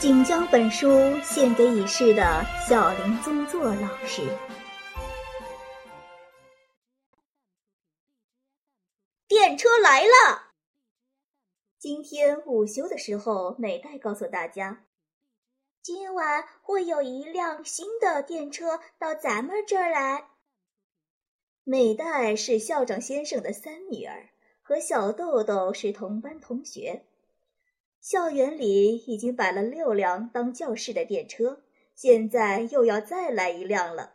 仅将本书献给已逝的小林宗作老师。电车来了！今天午休的时候，美代告诉大家，今晚会有一辆新的电车到咱们这儿来。美代是校长先生的三女儿，和小豆豆是同班同学。校园里已经摆了六辆当教室的电车，现在又要再来一辆了。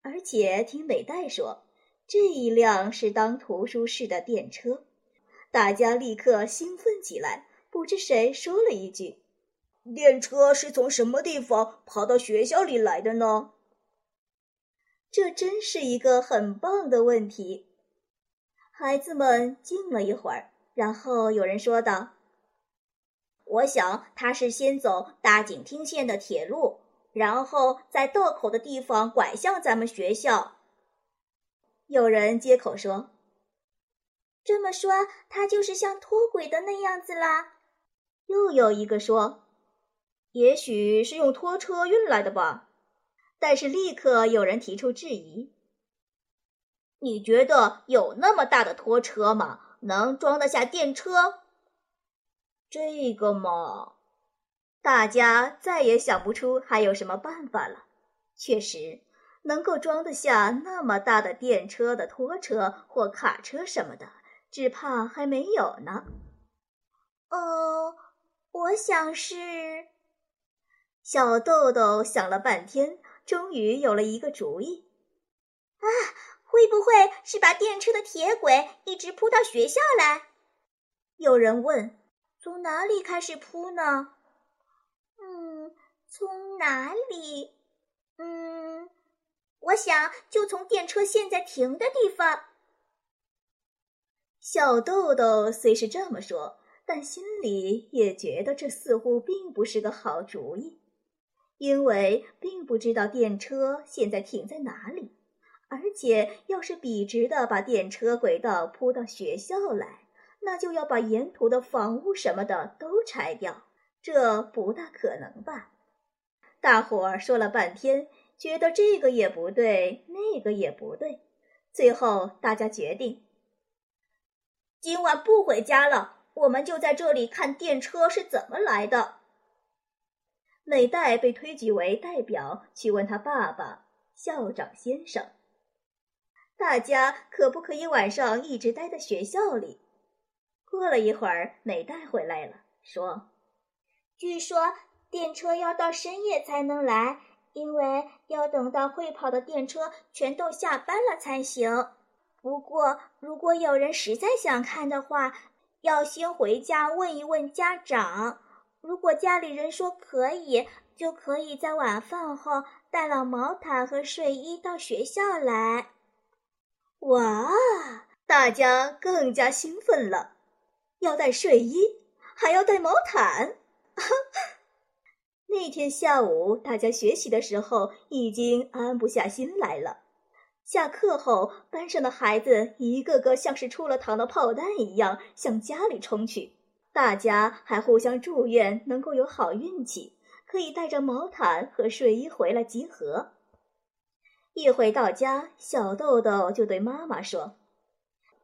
而且听美代说，这一辆是当图书室的电车，大家立刻兴奋起来。不知谁说了一句：“电车是从什么地方跑到学校里来的呢？”这真是一个很棒的问题。孩子们静了一会儿，然后有人说道。我想他是先走大井町线的铁路，然后在道口的地方拐向咱们学校。有人接口说：“这么说，他就是像脱轨的那样子啦。”又有一个说：“也许是用拖车运来的吧。”但是立刻有人提出质疑：“你觉得有那么大的拖车吗？能装得下电车？”这个嘛，大家再也想不出还有什么办法了。确实，能够装得下那么大的电车的拖车或卡车什么的，只怕还没有呢。哦，我想是。小豆豆想了半天，终于有了一个主意。啊，会不会是把电车的铁轨一直铺到学校来？有人问。从哪里开始铺呢？嗯，从哪里？嗯，我想就从电车现在停的地方。小豆豆虽是这么说，但心里也觉得这似乎并不是个好主意，因为并不知道电车现在停在哪里，而且要是笔直的把电车轨道铺到学校来。那就要把沿途的房屋什么的都拆掉，这不大可能吧？大伙儿说了半天，觉得这个也不对，那个也不对，最后大家决定，今晚不回家了，我们就在这里看电车是怎么来的。美代被推举为代表去问他爸爸校长先生，大家可不可以晚上一直待在学校里？过了一会儿，美代回来了，说：“据说电车要到深夜才能来，因为要等到会跑的电车全都下班了才行。不过，如果有人实在想看的话，要先回家问一问家长。如果家里人说可以，就可以在晚饭后带了毛毯和睡衣到学校来。”哇！大家更加兴奋了。要带睡衣，还要带毛毯。那天下午，大家学习的时候已经安不下心来了。下课后，班上的孩子一个个像是出了膛的炮弹一样向家里冲去。大家还互相祝愿能够有好运气，可以带着毛毯和睡衣回来集合。一回到家，小豆豆就对妈妈说。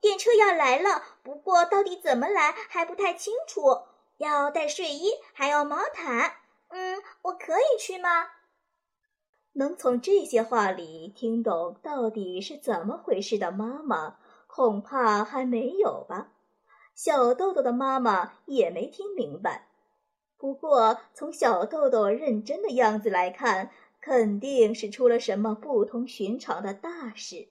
电车要来了，不过到底怎么来还不太清楚。要带睡衣，还要毛毯。嗯，我可以去吗？能从这些话里听懂到底是怎么回事的妈妈，恐怕还没有吧。小豆豆的妈妈也没听明白。不过从小豆豆认真的样子来看，肯定是出了什么不同寻常的大事。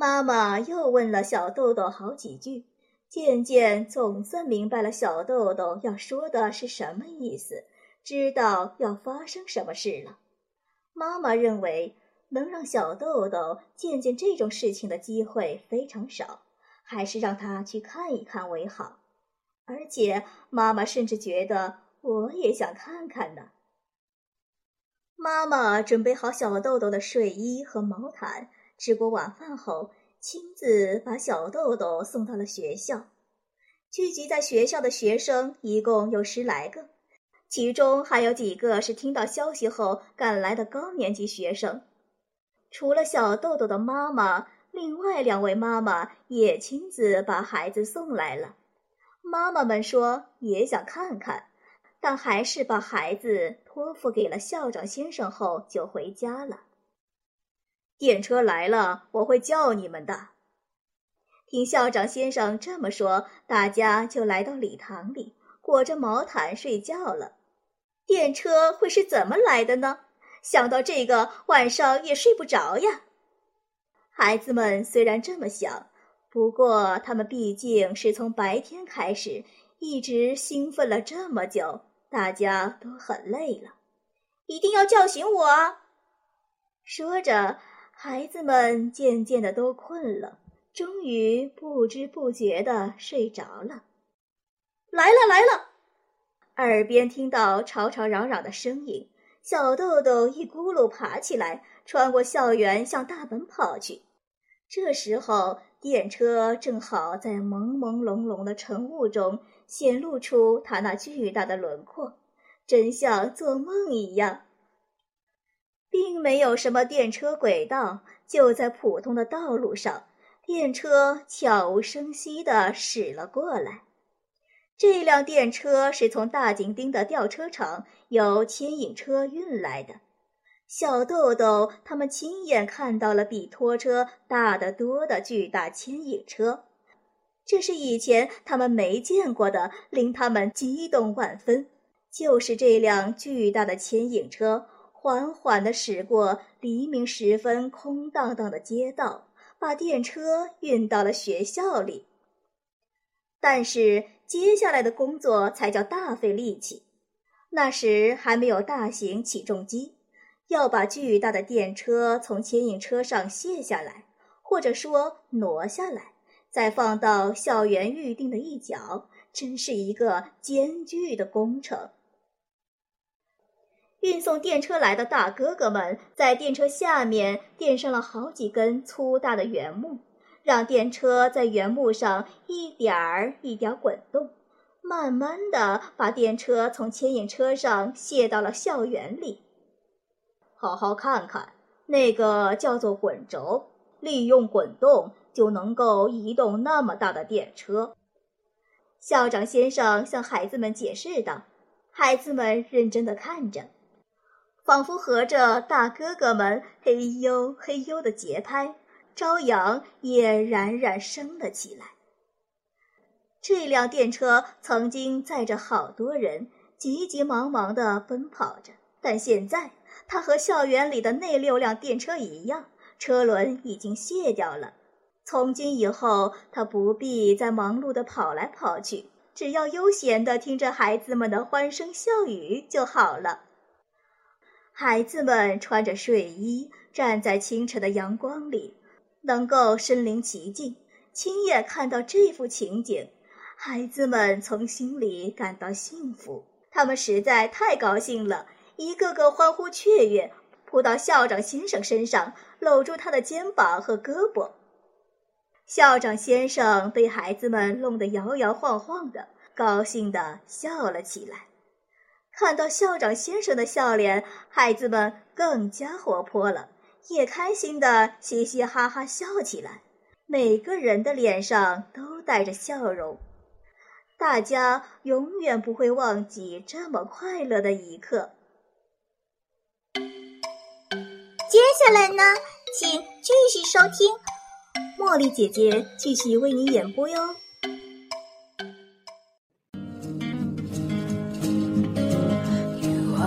妈妈又问了小豆豆好几句，渐渐总算明白了小豆豆要说的是什么意思，知道要发生什么事了。妈妈认为，能让小豆豆见见这种事情的机会非常少，还是让他去看一看为好。而且，妈妈甚至觉得我也想看看呢。妈妈准备好小豆豆的睡衣和毛毯，吃过晚饭后，亲自把小豆豆送到了学校。聚集在学校的学生一共有十来个。其中还有几个是听到消息后赶来的高年级学生。除了小豆豆的妈妈，另外两位妈妈也亲自把孩子送来了。妈妈们说也想看看，但还是把孩子托付给了校长先生后就回家了。电车来了，我会叫你们的。听校长先生这么说，大家就来到礼堂里，裹着毛毯睡觉了。电车会是怎么来的呢？想到这个，晚上也睡不着呀。孩子们虽然这么想，不过他们毕竟是从白天开始，一直兴奋了这么久，大家都很累了。一定要叫醒我啊！说着，孩子们渐渐的都困了，终于不知不觉的睡着了。来了，来了！耳边听到吵吵嚷嚷的声音，小豆豆一咕噜爬起来，穿过校园向大门跑去。这时候，电车正好在朦朦胧胧的晨雾中显露出它那巨大的轮廓，真像做梦一样。并没有什么电车轨道，就在普通的道路上，电车悄无声息地驶了过来。这辆电车是从大井町的吊车厂由牵引车运来的。小豆豆他们亲眼看到了比拖车大得多的巨大牵引车，这是以前他们没见过的，令他们激动万分。就是这辆巨大的牵引车，缓缓地驶过黎明时分空荡荡的街道，把电车运到了学校里。但是。接下来的工作才叫大费力气。那时还没有大型起重机，要把巨大的电车从牵引车上卸下来，或者说挪下来，再放到校园预定的一角，真是一个艰巨的工程。运送电车来的大哥哥们在电车下面垫上了好几根粗大的圆木。让电车在原木上一点儿一点儿滚动，慢慢的把电车从牵引车上卸到了校园里。好好看看，那个叫做滚轴，利用滚动就能够移动那么大的电车。校长先生向孩子们解释道：“孩子们认真的看着，仿佛合着大哥哥们嘿呦嘿呦的节拍。”朝阳也冉冉升了起来。这辆电车曾经载着好多人，急急忙忙地奔跑着，但现在它和校园里的那六辆电车一样，车轮已经卸掉了。从今以后，它不必再忙碌地跑来跑去，只要悠闲地听着孩子们的欢声笑语就好了。孩子们穿着睡衣，站在清晨的阳光里。能够身临其境，亲眼看到这幅情景，孩子们从心里感到幸福。他们实在太高兴了，一个个欢呼雀跃，扑到校长先生身上，搂住他的肩膀和胳膊。校长先生被孩子们弄得摇摇晃晃的，高兴地笑了起来。看到校长先生的笑脸，孩子们更加活泼了。也开心的嘻嘻哈哈笑起来，每个人的脸上都带着笑容，大家永远不会忘记这么快乐的一刻。接下来呢，请继续收听茉莉姐姐继续为你演播哟。